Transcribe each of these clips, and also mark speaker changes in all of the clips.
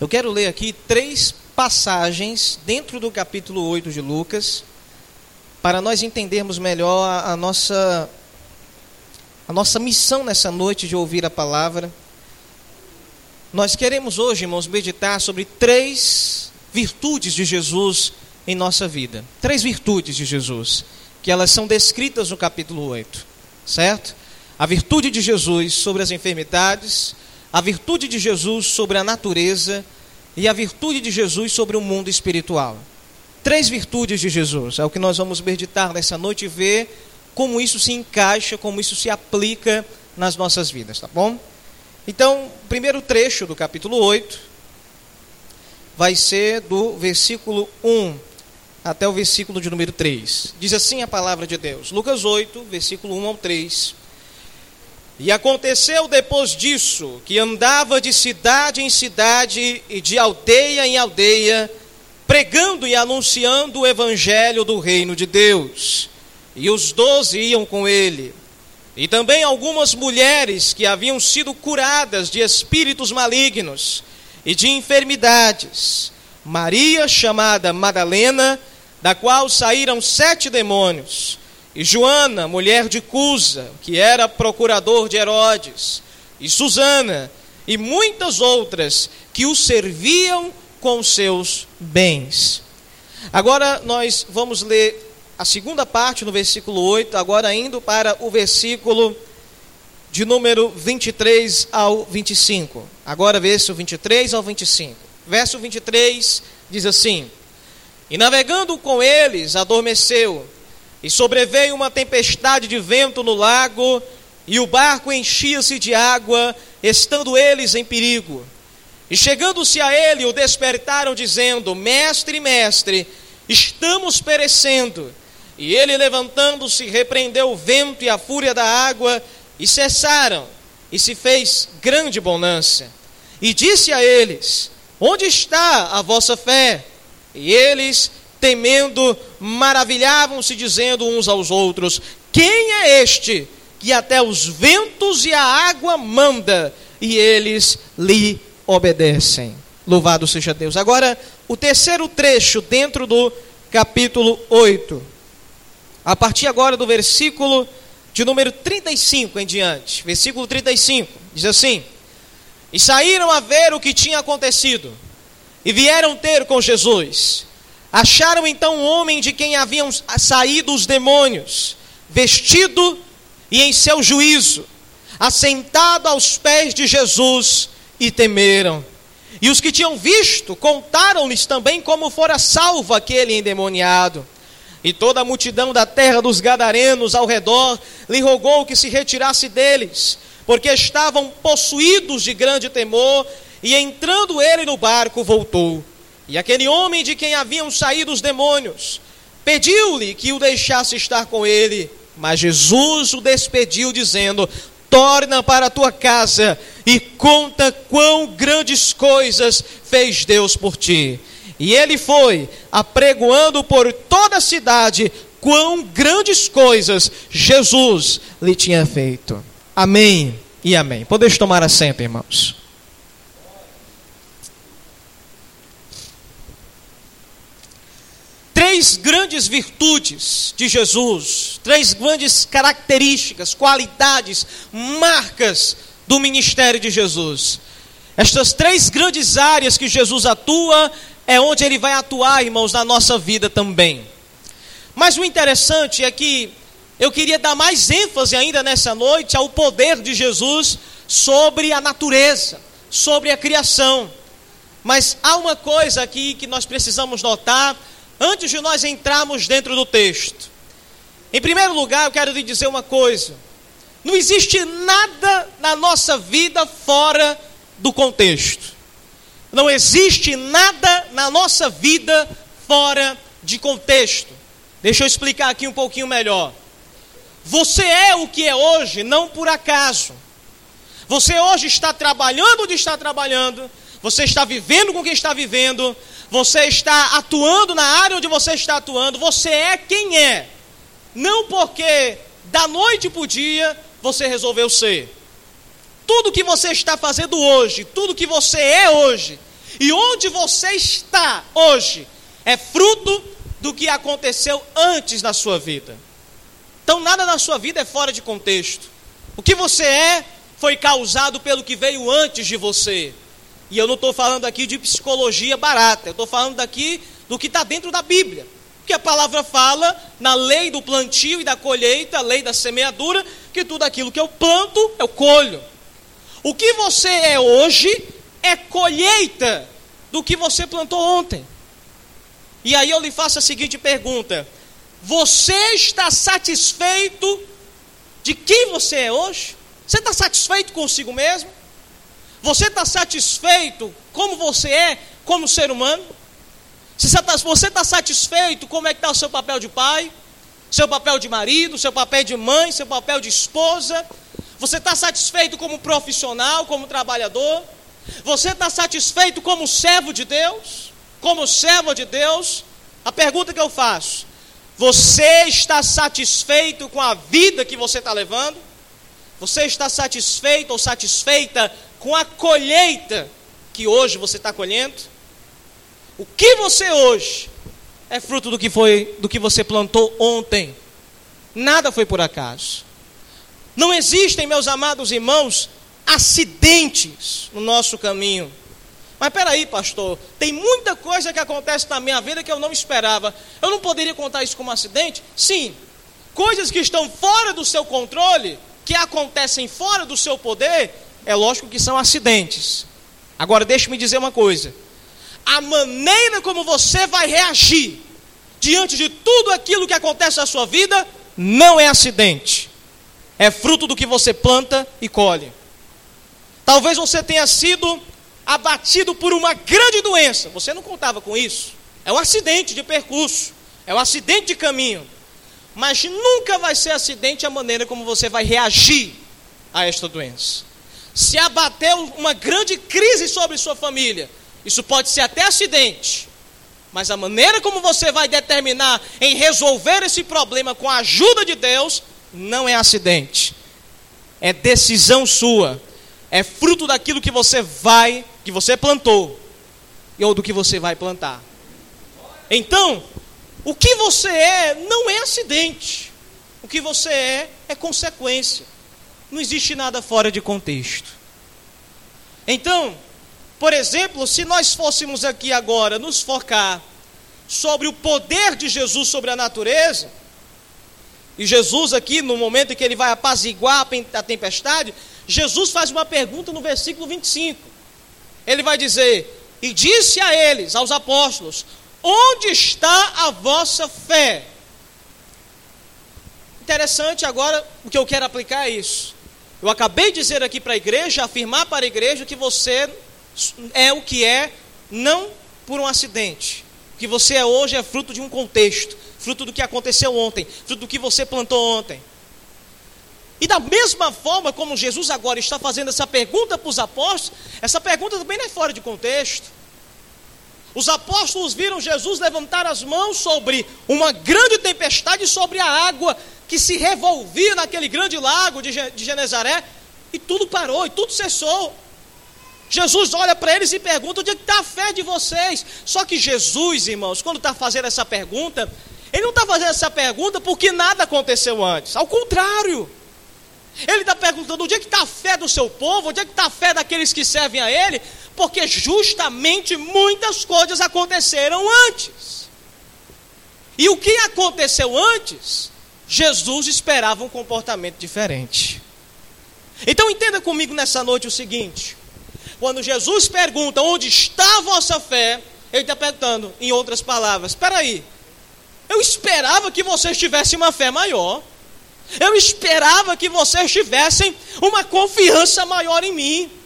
Speaker 1: Eu quero ler aqui três passagens dentro do capítulo 8 de Lucas, para nós entendermos melhor a, a nossa a nossa missão nessa noite de ouvir a palavra. Nós queremos hoje, irmãos, meditar sobre três virtudes de Jesus em nossa vida. Três virtudes de Jesus, que elas são descritas no capítulo 8, certo? A virtude de Jesus sobre as enfermidades, a virtude de Jesus sobre a natureza e a virtude de Jesus sobre o mundo espiritual. Três virtudes de Jesus, é o que nós vamos meditar nessa noite e ver como isso se encaixa, como isso se aplica nas nossas vidas, tá bom? Então, o primeiro trecho do capítulo 8 vai ser do versículo 1 até o versículo de número 3. Diz assim a palavra de Deus. Lucas 8, versículo 1 ao 3. E aconteceu depois disso que andava de cidade em cidade e de aldeia em aldeia, pregando e anunciando o evangelho do reino de Deus. E os doze iam com ele. E também algumas mulheres que haviam sido curadas de espíritos malignos e de enfermidades. Maria, chamada Madalena, da qual saíram sete demônios e Joana, mulher de Cusa, que era procurador de Herodes, e Susana, e muitas outras que o serviam com seus bens. Agora nós vamos ler a segunda parte no versículo 8, agora indo para o versículo de número 23 ao 25. Agora verso 23 ao 25. Verso 23 diz assim: E navegando com eles, adormeceu e sobreveio uma tempestade de vento no lago, e o barco enchia-se de água, estando eles em perigo. E chegando-se a ele, o despertaram, dizendo: Mestre, mestre, estamos perecendo. E ele, levantando-se, repreendeu o vento e a fúria da água, e cessaram, e se fez grande bonança. E disse a eles: Onde está a vossa fé? E eles temendo, maravilhavam-se, dizendo uns aos outros: Quem é este que até os ventos e a água manda e eles lhe obedecem? Louvado seja Deus. Agora, o terceiro trecho dentro do capítulo 8. A partir agora do versículo de número 35 em diante. Versículo 35 diz assim: E saíram a ver o que tinha acontecido, e vieram ter com Jesus. Acharam então um homem de quem haviam saído os demônios, vestido e em seu juízo, assentado aos pés de Jesus, e temeram. E os que tinham visto contaram-lhes também como fora salvo aquele endemoniado. E toda a multidão da terra dos Gadarenos ao redor lhe rogou que se retirasse deles, porque estavam possuídos de grande temor, e entrando ele no barco, voltou. E aquele homem de quem haviam saído os demônios pediu-lhe que o deixasse estar com ele, mas Jesus o despediu, dizendo: Torna para a tua casa e conta quão grandes coisas fez Deus por ti. E ele foi, apregoando por toda a cidade quão grandes coisas Jesus lhe tinha feito. Amém e amém. Podeis tomar assento, irmãos. Três grandes virtudes de Jesus, três grandes características, qualidades, marcas do ministério de Jesus. Estas três grandes áreas que Jesus atua é onde ele vai atuar, irmãos, na nossa vida também. Mas o interessante é que eu queria dar mais ênfase ainda nessa noite ao poder de Jesus sobre a natureza, sobre a criação. Mas há uma coisa aqui que nós precisamos notar antes de nós entrarmos dentro do texto. Em primeiro lugar, eu quero lhe dizer uma coisa: não existe nada na nossa vida fora do contexto. Não existe nada na nossa vida fora de contexto. Deixa eu explicar aqui um pouquinho melhor. Você é o que é hoje, não por acaso. Você hoje está trabalhando onde está trabalhando, você está vivendo com quem está vivendo, você está atuando na área onde você está atuando, você é quem é. Não porque da noite para o dia você resolveu ser. Tudo que você está fazendo hoje, tudo que você é hoje, E onde você está hoje é fruto do que aconteceu antes na sua vida. Então nada na sua vida é fora de contexto. O que você é foi causado pelo que veio antes de você. E eu não estou falando aqui de psicologia barata, eu estou falando daqui do que está dentro da Bíblia. Que a palavra fala na lei do plantio e da colheita, a lei da semeadura, que tudo aquilo que eu planto, eu colho. O que você é hoje é colheita do que você plantou ontem. E aí eu lhe faço a seguinte pergunta: Você está satisfeito de quem você é hoje? Você está satisfeito consigo mesmo? Você está satisfeito como você é, como ser humano? Tá, se você está satisfeito, como é que está o seu papel de pai? Seu papel de marido, seu papel de mãe, seu papel de esposa? Você está satisfeito como profissional, como trabalhador? Você está satisfeito como servo de Deus? Como servo de Deus? A pergunta que eu faço: Você está satisfeito com a vida que você está levando? Você está satisfeito ou satisfeita com a colheita que hoje você está colhendo? O que você hoje é fruto do que foi, do que você plantou ontem. Nada foi por acaso. Não existem, meus amados irmãos, acidentes no nosso caminho. Mas peraí, pastor, tem muita coisa que acontece na minha vida que eu não esperava. Eu não poderia contar isso como acidente? Sim. Coisas que estão fora do seu controle, que acontecem fora do seu poder, é lógico que são acidentes. Agora, deixe-me dizer uma coisa: a maneira como você vai reagir diante de tudo aquilo que acontece na sua vida não é acidente, é fruto do que você planta e colhe. Talvez você tenha sido abatido por uma grande doença, você não contava com isso, é um acidente de percurso, é um acidente de caminho, mas nunca vai ser acidente a maneira como você vai reagir a esta doença. Se abateu uma grande crise sobre sua família, isso pode ser até acidente, mas a maneira como você vai determinar em resolver esse problema com a ajuda de Deus não é acidente. É decisão sua. É fruto daquilo que você vai, que você plantou, ou do que você vai plantar. Então, o que você é não é acidente. O que você é é consequência. Não existe nada fora de contexto. Então, por exemplo, se nós fôssemos aqui agora nos focar sobre o poder de Jesus sobre a natureza, e Jesus aqui, no momento em que ele vai apaziguar a tempestade, Jesus faz uma pergunta no versículo 25. Ele vai dizer: E disse a eles, aos apóstolos: Onde está a vossa fé? Interessante agora, o que eu quero aplicar é isso. Eu acabei de dizer aqui para a igreja, afirmar para a igreja que você é o que é, não por um acidente. O que você é hoje é fruto de um contexto, fruto do que aconteceu ontem, fruto do que você plantou ontem. E da mesma forma como Jesus agora está fazendo essa pergunta para os apóstolos, essa pergunta também não é fora de contexto. Os apóstolos viram Jesus levantar as mãos sobre uma grande tempestade, sobre a água que se revolvia naquele grande lago de Genezaré, e tudo parou, e tudo cessou. Jesus olha para eles e pergunta: onde é está a fé de vocês? Só que Jesus, irmãos, quando está fazendo essa pergunta, ele não está fazendo essa pergunta porque nada aconteceu antes. Ao contrário. Ele está perguntando onde é que está a fé do seu povo, onde é que está a fé daqueles que servem a Ele, porque justamente muitas coisas aconteceram antes. E o que aconteceu antes, Jesus esperava um comportamento diferente. Então entenda comigo nessa noite o seguinte: quando Jesus pergunta onde está a vossa fé, ele está perguntando, em outras palavras, espera aí, eu esperava que vocês tivessem uma fé maior. Eu esperava que vocês tivessem uma confiança maior em mim.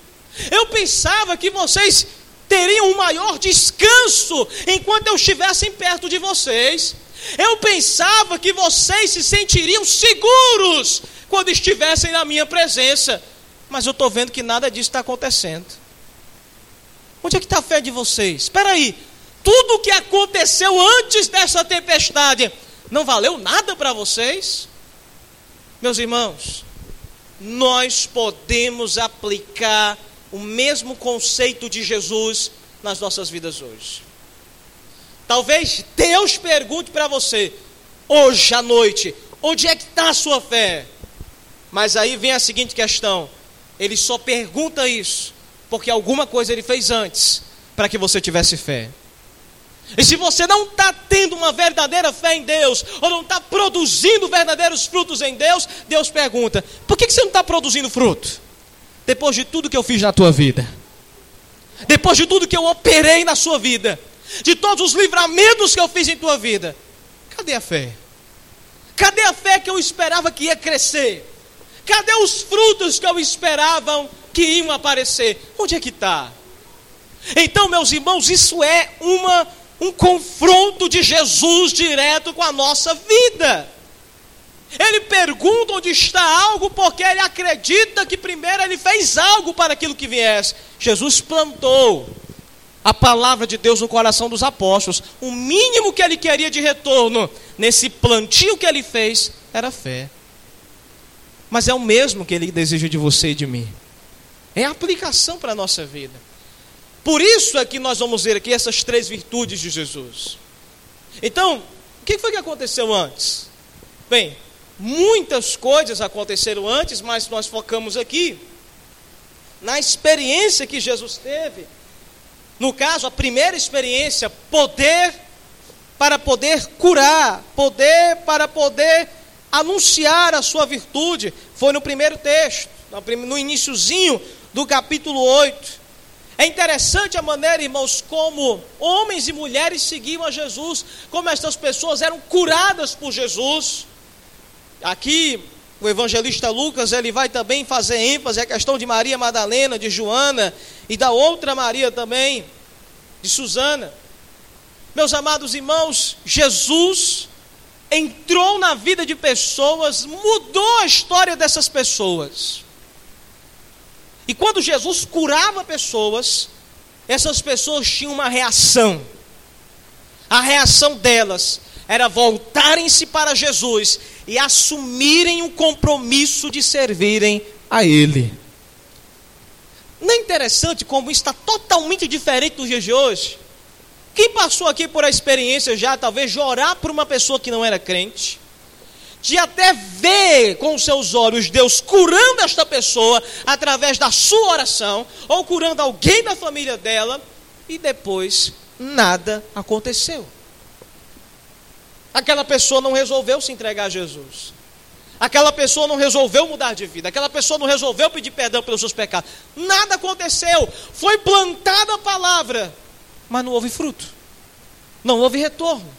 Speaker 1: Eu pensava que vocês teriam um maior descanso enquanto eu estivesse perto de vocês. Eu pensava que vocês se sentiriam seguros quando estivessem na minha presença. Mas eu estou vendo que nada disso está acontecendo. Onde é que está a fé de vocês? Espera aí, tudo o que aconteceu antes dessa tempestade não valeu nada para vocês? Meus irmãos, nós podemos aplicar o mesmo conceito de Jesus nas nossas vidas hoje. Talvez Deus pergunte para você, hoje à noite, onde é que está a sua fé? Mas aí vem a seguinte questão: ele só pergunta isso porque alguma coisa ele fez antes para que você tivesse fé. E se você não está tendo uma verdadeira fé em Deus, ou não está produzindo verdadeiros frutos em Deus, Deus pergunta: por que, que você não está produzindo fruto? Depois de tudo que eu fiz na tua vida, depois de tudo que eu operei na sua vida, de todos os livramentos que eu fiz em tua vida, cadê a fé? Cadê a fé que eu esperava que ia crescer? Cadê os frutos que eu esperava que iam aparecer? Onde é que está? Então, meus irmãos, isso é uma, um confronto de Jesus direto com a nossa vida. Ele pergunta onde está algo, porque ele acredita que primeiro ele fez algo para aquilo que viesse. Jesus plantou a palavra de Deus no coração dos apóstolos. O mínimo que ele queria de retorno nesse plantio que ele fez era fé. Mas é o mesmo que ele deseja de você e de mim. É a aplicação para a nossa vida. Por isso é que nós vamos ver aqui essas três virtudes de Jesus. Então, o que foi que aconteceu antes? Bem, muitas coisas aconteceram antes, mas nós focamos aqui na experiência que Jesus teve. No caso, a primeira experiência, poder para poder curar, poder para poder anunciar a sua virtude, foi no primeiro texto, no iníciozinho do capítulo 8. É interessante a maneira, irmãos, como homens e mulheres seguiam a Jesus, como estas pessoas eram curadas por Jesus. Aqui, o evangelista Lucas, ele vai também fazer ênfase à questão de Maria Madalena, de Joana e da outra Maria também, de Susana. Meus amados irmãos, Jesus entrou na vida de pessoas, mudou a história dessas pessoas. E quando Jesus curava pessoas, essas pessoas tinham uma reação. A reação delas era voltarem-se para Jesus e assumirem o compromisso de servirem a Ele. Não é interessante como está totalmente diferente dos dias de hoje? Quem passou aqui por a experiência já, talvez, de orar por uma pessoa que não era crente, de até ver com seus olhos Deus curando esta pessoa através da sua oração, ou curando alguém da família dela, e depois nada aconteceu. Aquela pessoa não resolveu se entregar a Jesus. Aquela pessoa não resolveu mudar de vida. Aquela pessoa não resolveu pedir perdão pelos seus pecados. Nada aconteceu. Foi plantada a palavra, mas não houve fruto. Não houve retorno.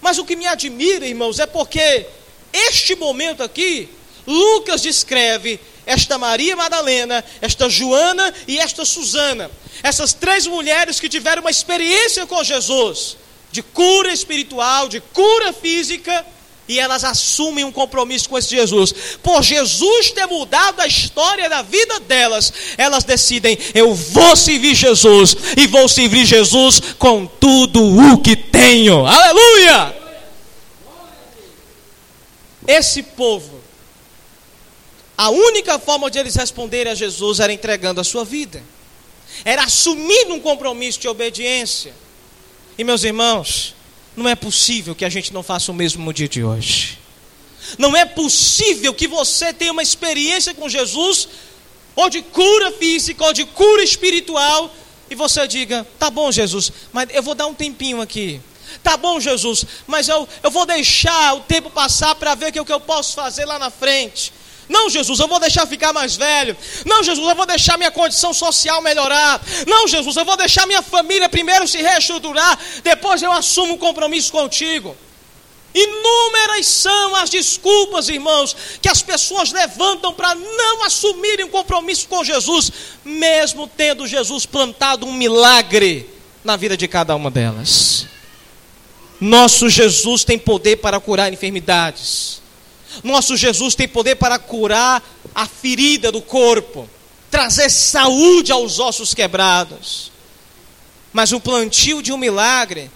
Speaker 1: Mas o que me admira, irmãos, é porque este momento aqui, Lucas descreve esta Maria Madalena, esta Joana e esta Susana. Essas três mulheres que tiveram uma experiência com Jesus, de cura espiritual, de cura física, e elas assumem um compromisso com esse Jesus. Por Jesus ter mudado a história da vida delas, elas decidem: eu vou servir Jesus e vou servir Jesus com tudo o que tenho. Aleluia! Esse povo, a única forma de eles responderem a Jesus era entregando a sua vida, era assumindo um compromisso de obediência. E meus irmãos, não é possível que a gente não faça o mesmo no dia de hoje. Não é possível que você tenha uma experiência com Jesus, ou de cura física, ou de cura espiritual, e você diga: tá bom, Jesus, mas eu vou dar um tempinho aqui. Tá bom, Jesus, mas eu, eu vou deixar o tempo passar para ver o que, eu posso fazer lá na frente. Não, Jesus, eu vou deixar ficar mais velho. Não, Jesus, eu vou deixar minha condição social melhorar. Não, Jesus, eu vou deixar minha família primeiro se reestruturar. Depois eu assumo um compromisso contigo. Inúmeras são as desculpas, irmãos, que as pessoas levantam para não assumirem um compromisso com Jesus, mesmo tendo Jesus plantado um milagre na vida de cada uma delas. Nosso Jesus tem poder para curar enfermidades. Nosso Jesus tem poder para curar a ferida do corpo, trazer saúde aos ossos quebrados. Mas o plantio de um milagre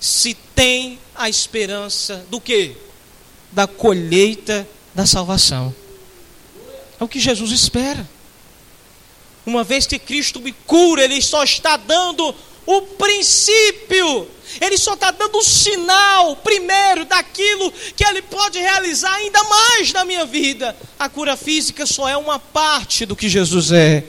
Speaker 1: se tem a esperança do que? Da colheita da salvação. É o que Jesus espera. Uma vez que Cristo me cura, Ele só está dando o princípio, Ele só está dando o sinal primeiro daquilo que Ele pode realizar ainda mais na minha vida. A cura física só é uma parte do que Jesus é.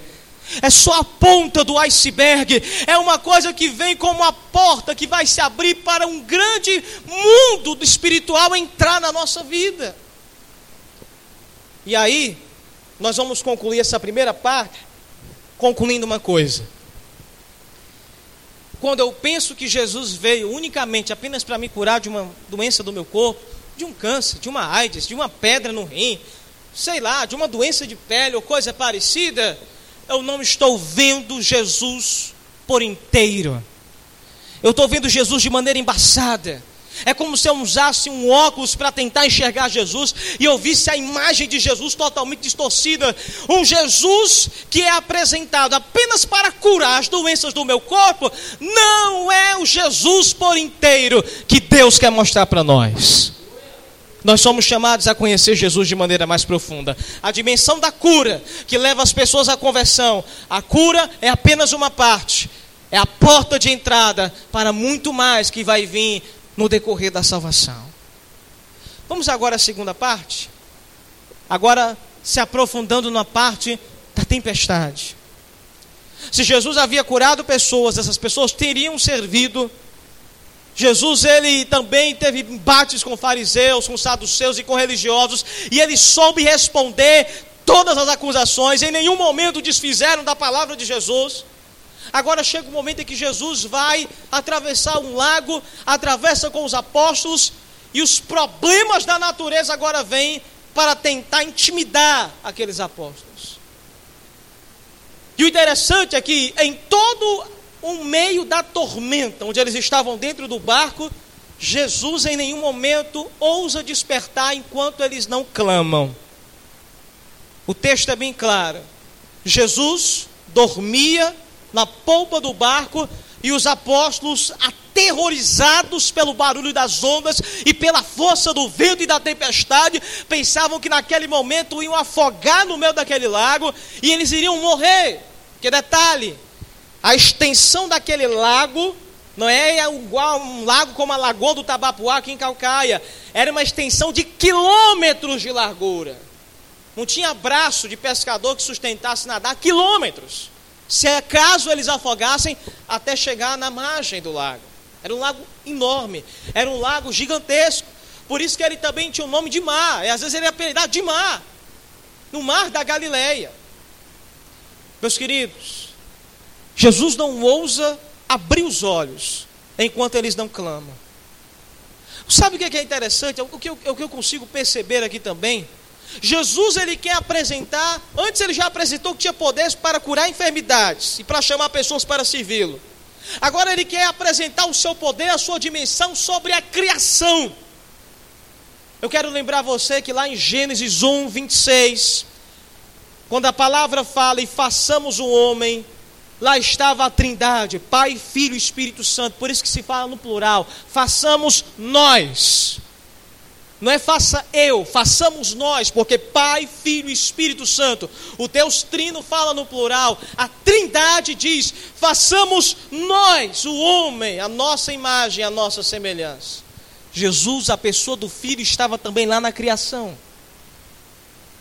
Speaker 1: É só a ponta do iceberg. É uma coisa que vem como a porta que vai se abrir para um grande mundo espiritual entrar na nossa vida. E aí, nós vamos concluir essa primeira parte concluindo uma coisa. Quando eu penso que Jesus veio unicamente apenas para me curar de uma doença do meu corpo, de um câncer, de uma AIDS, de uma pedra no rim, sei lá, de uma doença de pele ou coisa parecida, eu não estou vendo Jesus por inteiro. Eu estou vendo Jesus de maneira embaçada. É como se eu usasse um óculos para tentar enxergar Jesus e eu visse a imagem de Jesus totalmente distorcida. Um Jesus que é apresentado apenas para curar as doenças do meu corpo, não é o Jesus por inteiro que Deus quer mostrar para nós. Nós somos chamados a conhecer Jesus de maneira mais profunda. A dimensão da cura que leva as pessoas à conversão. A cura é apenas uma parte. É a porta de entrada para muito mais que vai vir no decorrer da salvação. Vamos agora à segunda parte. Agora se aprofundando na parte da tempestade. Se Jesus havia curado pessoas, essas pessoas teriam servido Jesus ele também teve embates com fariseus, com saduceus e com religiosos, e ele soube responder todas as acusações, em nenhum momento desfizeram da palavra de Jesus. Agora chega o momento em que Jesus vai atravessar um lago, atravessa com os apóstolos, e os problemas da natureza agora vêm para tentar intimidar aqueles apóstolos. E o interessante é que em todo um meio da tormenta, onde eles estavam dentro do barco, Jesus em nenhum momento ousa despertar enquanto eles não clamam. O texto é bem claro. Jesus dormia na polpa do barco e os apóstolos, aterrorizados pelo barulho das ondas e pela força do vento e da tempestade, pensavam que naquele momento iam afogar no meio daquele lago e eles iriam morrer. Que detalhe, a extensão daquele lago não é igual um lago como a Lagoa do Tabapuá aqui em Calcaia. Era uma extensão de quilômetros de largura. Não tinha braço de pescador que sustentasse nadar quilômetros. Se acaso eles afogassem até chegar na margem do lago. Era um lago enorme, era um lago gigantesco. Por isso que ele também tinha o nome de mar. E às vezes ele é apelidado de mar. No mar da Galileia. Meus queridos, Jesus não ousa abrir os olhos enquanto eles não clamam. Sabe o que é interessante? O que eu, o que eu consigo perceber aqui também? Jesus ele quer apresentar, antes ele já apresentou que tinha poderes para curar enfermidades e para chamar pessoas para servi-lo. Agora ele quer apresentar o seu poder, a sua dimensão sobre a criação. Eu quero lembrar você que lá em Gênesis 1, 26, quando a palavra fala e façamos o homem Lá estava a Trindade, Pai, Filho e Espírito Santo. Por isso que se fala no plural. Façamos nós. Não é faça eu, façamos nós, porque Pai, Filho e Espírito Santo. O Deus Trino fala no plural. A Trindade diz: façamos nós, o homem, a nossa imagem, a nossa semelhança. Jesus, a pessoa do Filho, estava também lá na criação.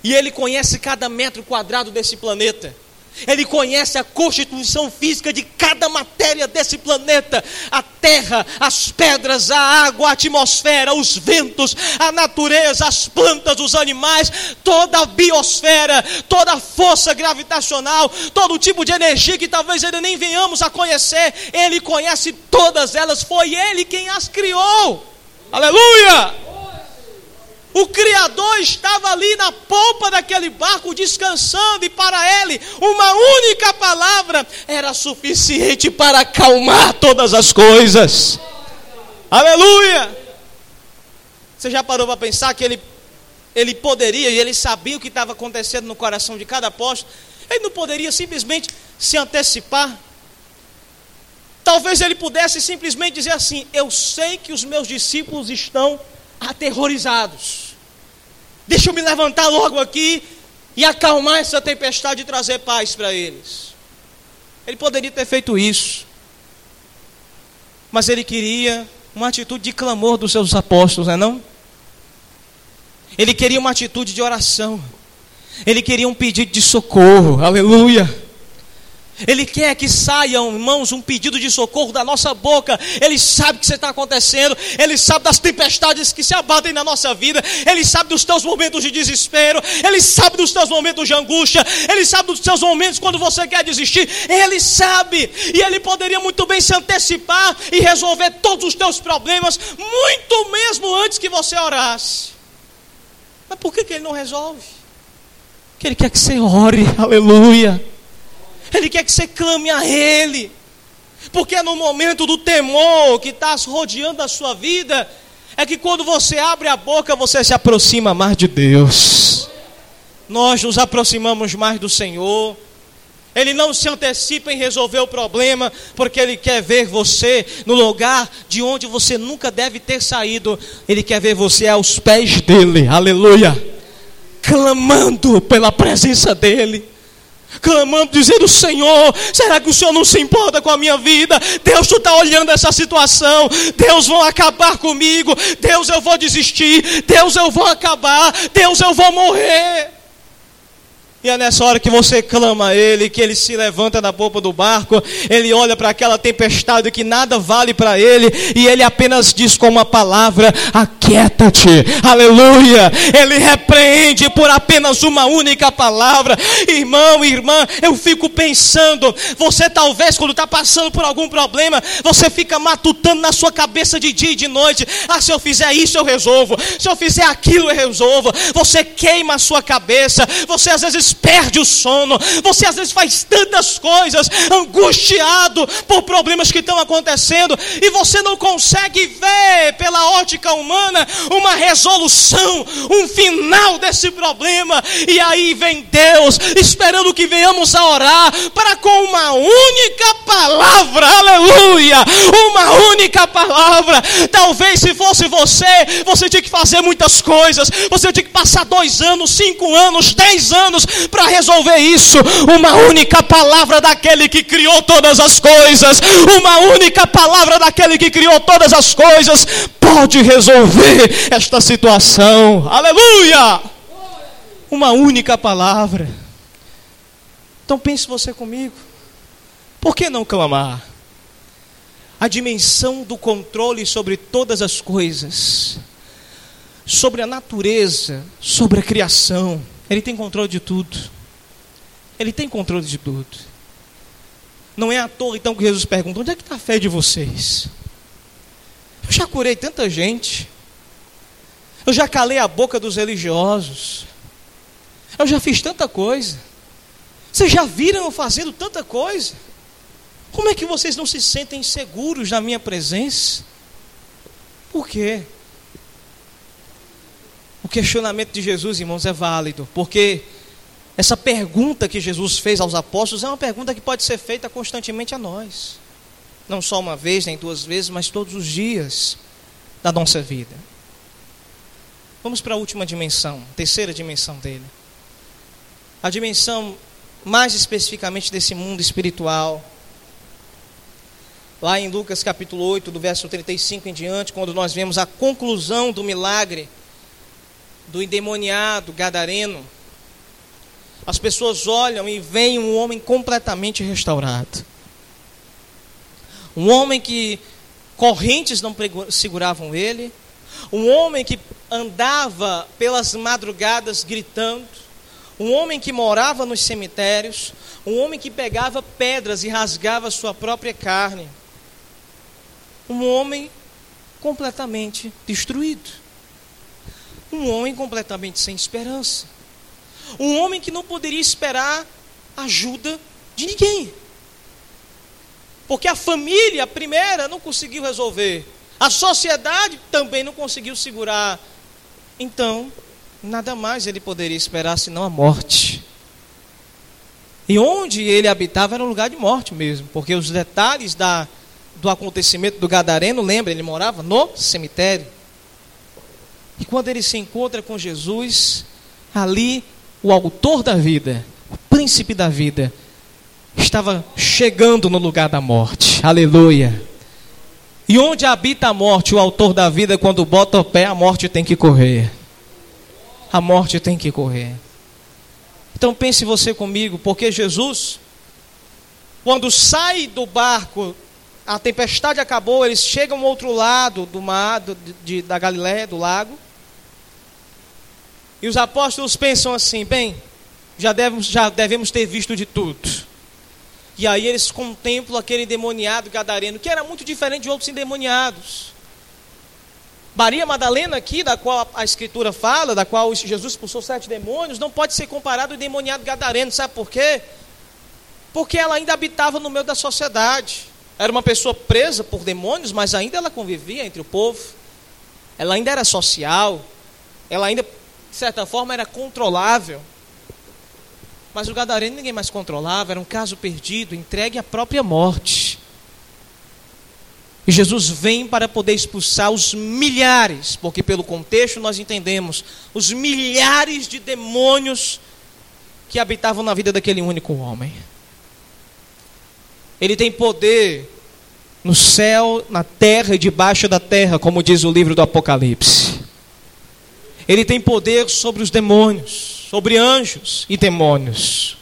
Speaker 1: E ele conhece cada metro quadrado desse planeta. Ele conhece a constituição física de cada matéria desse planeta: a terra, as pedras, a água, a atmosfera, os ventos, a natureza, as plantas, os animais, toda a biosfera, toda a força gravitacional, todo tipo de energia que talvez ainda nem venhamos a conhecer. Ele conhece todas elas, foi Ele quem as criou. Aleluia! O Criador estava ali na polpa daquele barco descansando, e para ele, uma única palavra era suficiente para acalmar todas as coisas. Aleluia! Você já parou para pensar que ele, ele poderia, e ele sabia o que estava acontecendo no coração de cada apóstolo, ele não poderia simplesmente se antecipar? Talvez ele pudesse simplesmente dizer assim: Eu sei que os meus discípulos estão aterrorizados. Deixa eu me levantar logo aqui e acalmar essa tempestade e trazer paz para eles. Ele poderia ter feito isso, mas ele queria uma atitude de clamor dos seus apóstolos, não é não? Ele queria uma atitude de oração. Ele queria um pedido de socorro. Aleluia. Ele quer que saiam, irmãos, um pedido de socorro da nossa boca. Ele sabe o que está acontecendo. Ele sabe das tempestades que se abatem na nossa vida. Ele sabe dos teus momentos de desespero. Ele sabe dos teus momentos de angústia. Ele sabe dos teus momentos quando você quer desistir. Ele sabe. E ele poderia muito bem se antecipar e resolver todos os teus problemas, muito mesmo antes que você orasse. Mas por que, que ele não resolve? Porque ele quer que você ore. Aleluia. Ele quer que você clame a Ele. Porque é no momento do temor que está rodeando a sua vida, é que quando você abre a boca, você se aproxima mais de Deus. Nós nos aproximamos mais do Senhor. Ele não se antecipa em resolver o problema, porque Ele quer ver você no lugar de onde você nunca deve ter saído. Ele quer ver você aos pés dEle, aleluia, clamando pela presença dEle clamando, dizendo: Senhor, será que o Senhor não se importa com a minha vida? Deus, tu está olhando essa situação. Deus, vão acabar comigo. Deus, eu vou desistir. Deus, eu vou acabar. Deus, eu vou morrer. E é nessa hora que você clama a Ele, que Ele se levanta da polpa do barco, Ele olha para aquela tempestade que nada vale para Ele, e Ele apenas diz com uma palavra: aquieta-te, aleluia. Ele repreende por apenas uma única palavra. Irmão, irmã, eu fico pensando, você talvez quando está passando por algum problema, você fica matutando na sua cabeça de dia e de noite: ah, se eu fizer isso eu resolvo, se eu fizer aquilo eu resolvo. Você queima a sua cabeça, você às vezes perde o sono, você às vezes faz tantas coisas, angustiado por problemas que estão acontecendo, e você não consegue ver pela ótica humana uma resolução, um final desse problema, e aí vem Deus esperando que venhamos a orar para com uma única palavra, aleluia, uma única palavra. Talvez se fosse você, você tinha que fazer muitas coisas, você tinha que passar dois anos, cinco anos, dez anos para resolver isso. Uma única palavra daquele que criou todas as coisas, uma única palavra daquele que criou todas as coisas, pode resolver esta situação. Aleluia! Uma única palavra. Então pense você comigo. Por que não clamar? A dimensão do controle sobre todas as coisas, sobre a natureza, sobre a criação ele tem controle de tudo. Ele tem controle de tudo. Não é à toa então que Jesus pergunta: onde é que está a fé de vocês? Eu já curei tanta gente. Eu já calei a boca dos religiosos. Eu já fiz tanta coisa. Vocês já viram eu fazendo tanta coisa? Como é que vocês não se sentem seguros na minha presença? Por quê? O questionamento de Jesus, irmãos, é válido, porque essa pergunta que Jesus fez aos apóstolos é uma pergunta que pode ser feita constantemente a nós. Não só uma vez, nem duas vezes, mas todos os dias da nossa vida. Vamos para a última dimensão, terceira dimensão dele. A dimensão mais especificamente desse mundo espiritual. Lá em Lucas capítulo 8, do verso 35 em diante, quando nós vemos a conclusão do milagre do endemoniado gadareno, as pessoas olham e veem um homem completamente restaurado. Um homem que correntes não seguravam ele, um homem que andava pelas madrugadas gritando, um homem que morava nos cemitérios, um homem que pegava pedras e rasgava sua própria carne. Um homem completamente destruído. Um homem completamente sem esperança. Um homem que não poderia esperar ajuda de ninguém. Porque a família, a primeira, não conseguiu resolver. A sociedade também não conseguiu segurar. Então, nada mais ele poderia esperar senão a morte. E onde ele habitava era um lugar de morte mesmo, porque os detalhes da, do acontecimento do Gadareno, lembra, ele morava no cemitério. E quando ele se encontra com Jesus, ali o autor da vida, o príncipe da vida, estava chegando no lugar da morte. Aleluia. E onde habita a morte, o autor da vida, quando bota o pé, a morte tem que correr. A morte tem que correr. Então pense você comigo, porque Jesus, quando sai do barco, a tempestade acabou, eles chegam ao outro lado do mar, do, de, da Galiléia, do lago. E os apóstolos pensam assim: bem, já devemos, já devemos ter visto de tudo. E aí eles contemplam aquele endemoniado gadareno, que era muito diferente de outros endemoniados. Maria Madalena aqui, da qual a escritura fala, da qual Jesus expulsou sete demônios, não pode ser comparado ao endemoniado gadareno, sabe por quê? Porque ela ainda habitava no meio da sociedade. Era uma pessoa presa por demônios, mas ainda ela convivia entre o povo. Ela ainda era social. Ela ainda, de certa forma, era controlável. Mas o gadareno ninguém mais controlava, era um caso perdido, entregue à própria morte. E Jesus vem para poder expulsar os milhares, porque pelo contexto nós entendemos, os milhares de demônios que habitavam na vida daquele único homem. Ele tem poder no céu, na terra e debaixo da terra, como diz o livro do Apocalipse. Ele tem poder sobre os demônios, sobre anjos e demônios.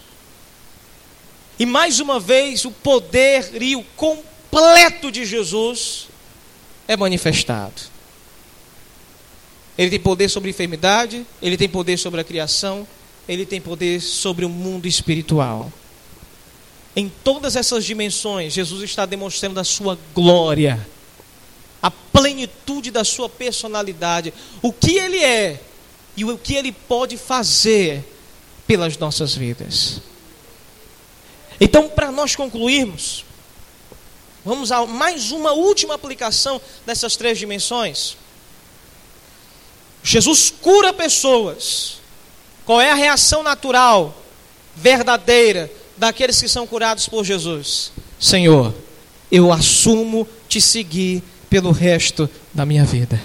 Speaker 1: E mais uma vez, o poder e o completo de Jesus é manifestado. Ele tem poder sobre a enfermidade, ele tem poder sobre a criação, ele tem poder sobre o mundo espiritual. Em todas essas dimensões, Jesus está demonstrando a sua glória, plenitude da sua personalidade, o que ele é e o que ele pode fazer pelas nossas vidas. Então, para nós concluirmos, vamos a mais uma última aplicação dessas três dimensões. Jesus cura pessoas. Qual é a reação natural, verdadeira, daqueles que são curados por Jesus: Senhor, eu assumo te seguir pelo resto da minha vida.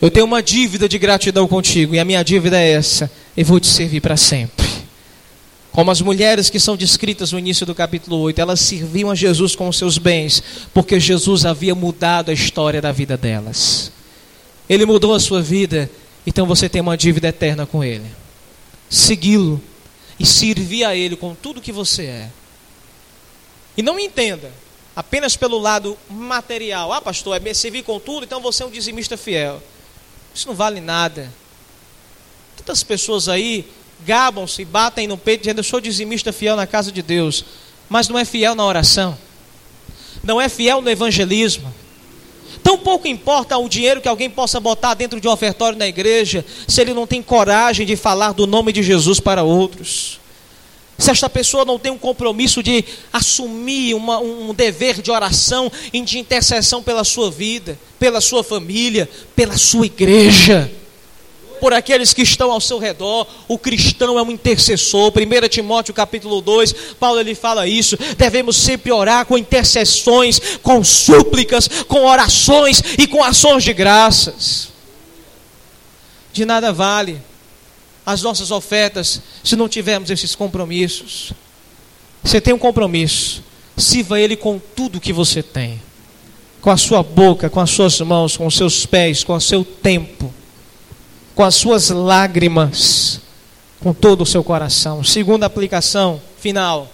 Speaker 1: Eu tenho uma dívida de gratidão contigo, e a minha dívida é essa: eu vou te servir para sempre. Como as mulheres que são descritas no início do capítulo 8, elas serviam a Jesus com os seus bens, porque Jesus havia mudado a história da vida delas. Ele mudou a sua vida, então você tem uma dívida eterna com Ele. Segui-lo e servir a Ele com tudo que você é. E não entenda apenas pelo lado material. Ah, pastor, é servir com tudo, então você é um dizimista fiel. Isso não vale nada. Tantas pessoas aí gabam-se, batem no peito dizendo: Eu sou dizimista fiel na casa de Deus, mas não é fiel na oração, não é fiel no evangelismo, Tão pouco importa o dinheiro que alguém possa botar dentro de um ofertório na igreja, se ele não tem coragem de falar do nome de Jesus para outros. Se esta pessoa não tem um compromisso de assumir uma, um dever de oração e de intercessão pela sua vida, pela sua família, pela sua igreja por aqueles que estão ao seu redor. O cristão é um intercessor. 1 Timóteo capítulo 2, Paulo ele fala isso. Devemos sempre orar com intercessões, com súplicas, com orações e com ações de graças. De nada vale as nossas ofertas se não tivermos esses compromissos. Você tem um compromisso, sirva ele com tudo que você tem. Com a sua boca, com as suas mãos, com os seus pés, com o seu tempo com as suas lágrimas, com todo o seu coração. Segunda aplicação final.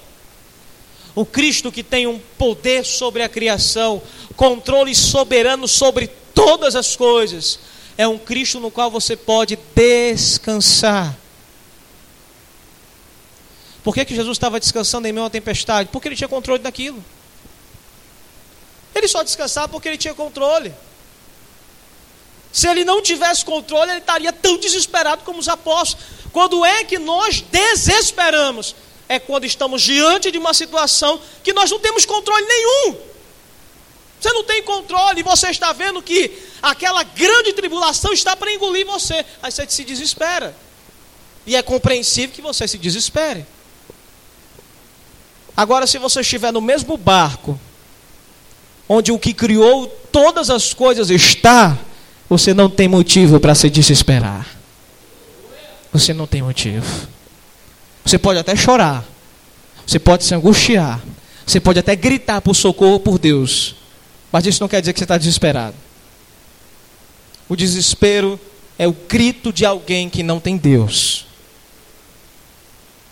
Speaker 1: O Cristo que tem um poder sobre a criação, controle soberano sobre todas as coisas, é um Cristo no qual você pode descansar. Por que, que Jesus estava descansando em meio à tempestade? Porque ele tinha controle daquilo. Ele só descansava porque ele tinha controle. Se ele não tivesse controle, ele estaria tão desesperado como os apóstolos. Quando é que nós desesperamos? É quando estamos diante de uma situação que nós não temos controle nenhum. Você não tem controle você está vendo que aquela grande tribulação está para engolir você. Aí você se desespera. E é compreensível que você se desespere. Agora, se você estiver no mesmo barco, onde o que criou todas as coisas está, você não tem motivo para se desesperar. você não tem motivo. Você pode até chorar, você pode se angustiar, você pode até gritar por socorro por Deus, mas isso não quer dizer que você está desesperado. O desespero é o grito de alguém que não tem Deus.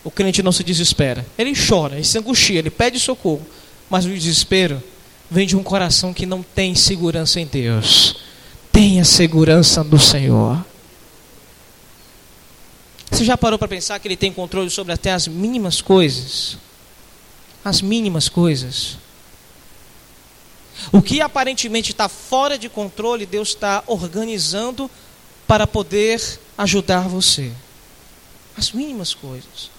Speaker 1: O crente não se desespera, ele chora, ele se angustia, ele pede socorro, mas o desespero vem de um coração que não tem segurança em Deus. Tenha segurança no Senhor. Você já parou para pensar que ele tem controle sobre até as mínimas coisas? As mínimas coisas. O que aparentemente está fora de controle, Deus está organizando para poder ajudar você. As mínimas coisas.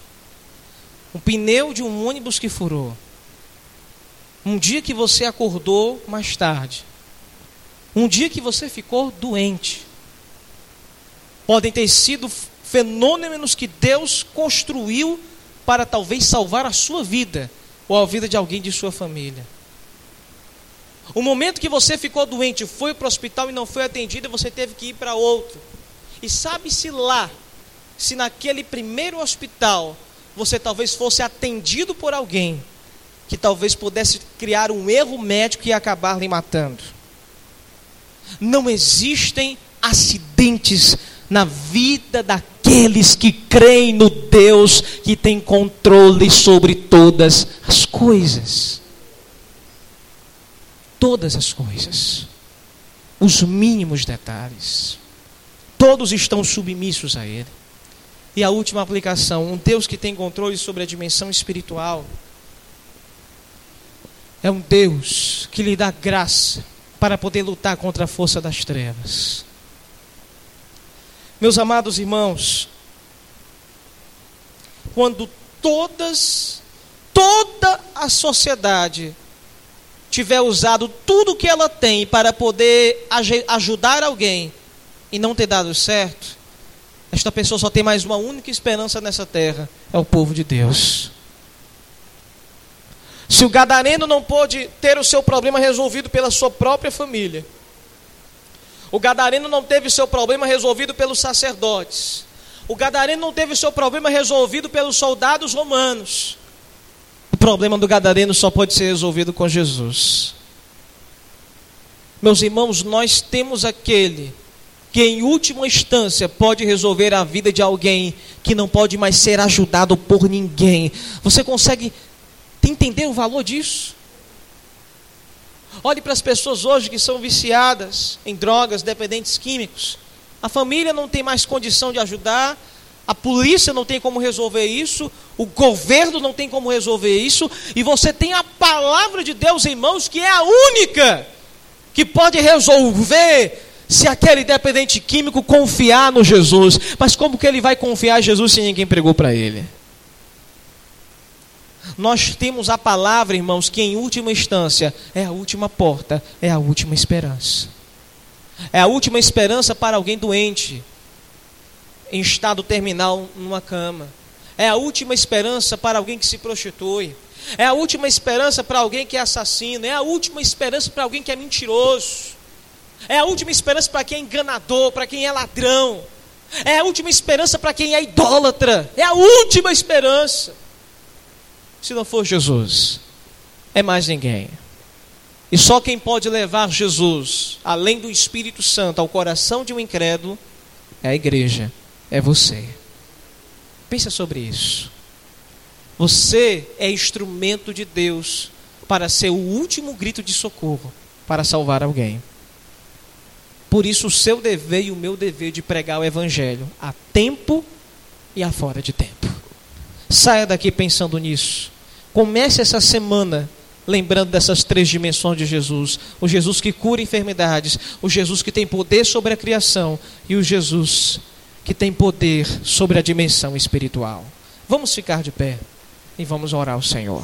Speaker 1: Um pneu de um ônibus que furou. Um dia que você acordou mais tarde. Um dia que você ficou doente. Podem ter sido fenômenos que Deus construiu para talvez salvar a sua vida ou a vida de alguém de sua família. O momento que você ficou doente, foi para o hospital e não foi atendido, você teve que ir para outro. E sabe-se lá, se naquele primeiro hospital você talvez fosse atendido por alguém que talvez pudesse criar um erro médico e acabar lhe matando. Não existem acidentes na vida daqueles que creem no Deus que tem controle sobre todas as coisas. Todas as coisas. Os mínimos detalhes. Todos estão submissos a Ele. E a última aplicação: um Deus que tem controle sobre a dimensão espiritual. É um Deus que lhe dá graça para poder lutar contra a força das trevas. Meus amados irmãos, quando todas, toda a sociedade tiver usado tudo que ela tem para poder ajudar alguém e não ter dado certo, esta pessoa só tem mais uma única esperança nessa terra: é o povo de Deus. Se o gadareno não pôde ter o seu problema resolvido pela sua própria família, o gadareno não teve seu problema resolvido pelos sacerdotes. O gadareno não teve seu problema resolvido pelos soldados romanos. Problema do gadareno só pode ser resolvido com Jesus. Meus irmãos, nós temos aquele que em última instância pode resolver a vida de alguém que não pode mais ser ajudado por ninguém. Você consegue entender o valor disso? Olhe para as pessoas hoje que são viciadas em drogas, dependentes químicos. A família não tem mais condição de ajudar, a polícia não tem como resolver isso, o governo não tem como resolver isso, e você tem a palavra de Deus em mãos, que é a única que pode resolver se aquele dependente químico confiar no Jesus. Mas como que ele vai confiar em Jesus se ninguém pregou para ele? Nós temos a palavra, irmãos, que em última instância é a última porta, é a última esperança. É a última esperança para alguém doente, em estado terminal numa cama. É a última esperança para alguém que se prostitui. É a última esperança para alguém que é assassino. É a última esperança para alguém que é mentiroso. É a última esperança para quem é enganador, para quem é ladrão. É a última esperança para quem é idólatra. É a última esperança. Se não for Jesus, é mais ninguém. E só quem pode levar Jesus, além do Espírito Santo, ao coração de um incrédulo, é a igreja, é você. Pensa sobre isso. Você é instrumento de Deus para ser o último grito de socorro para salvar alguém. Por isso, o seu dever e o meu dever de pregar o Evangelho a tempo e a fora de tempo. Saia daqui pensando nisso. Comece essa semana lembrando dessas três dimensões de Jesus: o Jesus que cura enfermidades, o Jesus que tem poder sobre a criação e o Jesus que tem poder sobre a dimensão espiritual. Vamos ficar de pé e vamos orar ao Senhor.